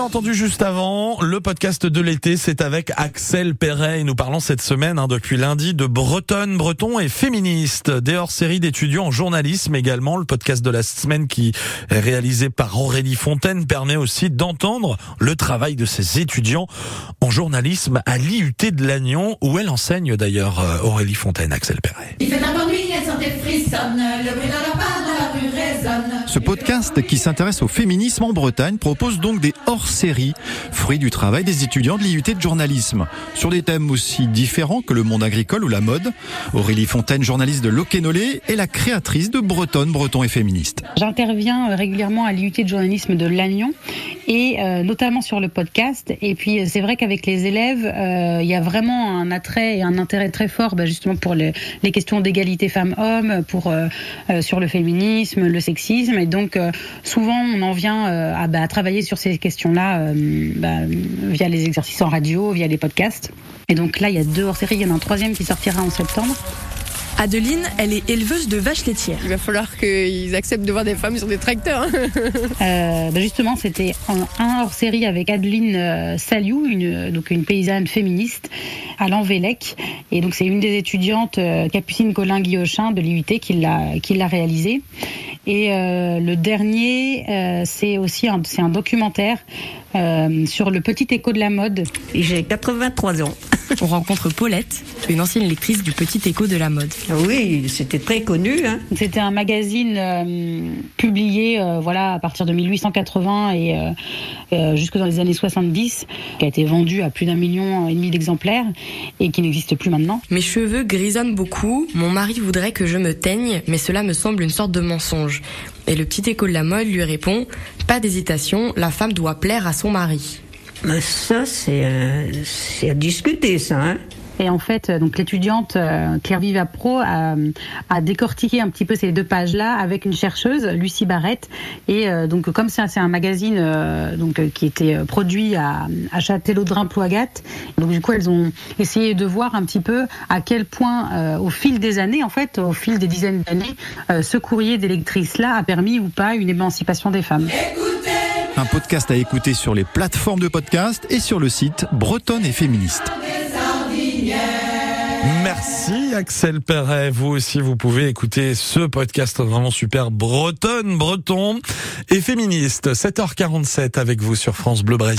avez entendu juste avant, le podcast de l'été, c'est avec Axel Perret. Nous parlons cette semaine, hein, depuis lundi, de bretonne, breton et féministe. Des hors-série d'étudiants en journalisme également. Le podcast de la semaine qui est réalisé par Aurélie Fontaine permet aussi d'entendre le travail de ces étudiants en journalisme à l'IUT de Lannion, où elle enseigne d'ailleurs euh, Aurélie Fontaine, Axel Perret. Il fait nuit, elle sentait frissonne, le bruit dans la part de la rue résonne. Ce podcast qui s'intéresse au féminisme en Bretagne propose donc des hors-séries, fruits du travail des étudiants de l'IUT de journalisme, sur des thèmes aussi différents que le monde agricole ou la mode. Aurélie Fontaine, journaliste de Loquenolé, est la créatrice de Bretonne, Breton et Féministe. J'interviens régulièrement à l'IUT de journalisme de Lannion et euh, notamment sur le podcast. Et puis c'est vrai qu'avec les élèves, euh, il y a vraiment un attrait et un intérêt très fort bah, justement pour les, questions d'égalité femmes-hommes, euh, euh, sur le féminisme, le sexisme. Et donc euh, souvent on en vient euh, à, bah, à travailler sur ces questions-là euh, bah, via les exercices en radio, via les podcasts. Et donc là il y a deux hors-séries, il y en a un troisième qui sortira en septembre. Adeline, elle est éleveuse de vaches laitières. Il va falloir qu'ils acceptent de voir des femmes sur des tracteurs. hein. Euh, bah justement, c'était un, un hors série avec Adeline euh, Saliou, une, donc une paysanne féministe à Lanvélec. Et donc, c'est une des étudiantes, euh, Capucine Colin-Guillochin de l'IUT, qui l'a, qui l'a réalisé. Et euh, le dernier, euh, c'est aussi un, un documentaire euh, sur le petit écho de la mode. J'ai 83 ans. On rencontre Paulette, une ancienne lectrice du Petit Écho de la mode. Oui, c'était très connu. Hein. C'était un magazine euh, publié euh, voilà, à partir de 1880 et euh, jusque dans les années 70, qui a été vendu à plus d'un million et demi d'exemplaires et qui n'existe plus maintenant. Mes cheveux grisonnent beaucoup, mon mari voudrait que je me teigne, mais cela me semble une sorte de mensonge. Et le Petit Écho de la mode lui répond Pas d'hésitation, la femme doit plaire à son mari. Mais ça, c'est euh, c'est à discuter, ça. Hein. Et en fait, euh, donc l'étudiante euh, Claire Viva Pro a, a décortiqué un petit peu ces deux pages-là avec une chercheuse, Lucie Barrette. Et euh, donc, comme c'est un- c'est un magazine euh, donc euh, qui était euh, produit à, à Châtellerault-Ploagat, donc du coup, elles ont essayé de voir un petit peu à quel point, euh, au fil des années, en fait, au fil des dizaines d'années, euh, ce courrier des lectrices-là a permis ou pas une émancipation des femmes. Un podcast à écouter sur les plateformes de podcast et sur le site Bretonne et Féministe. Merci Axel Perret. Vous aussi, vous pouvez écouter ce podcast vraiment super bretonne, breton et féministe. 7h47 avec vous sur France Bleu Brésil.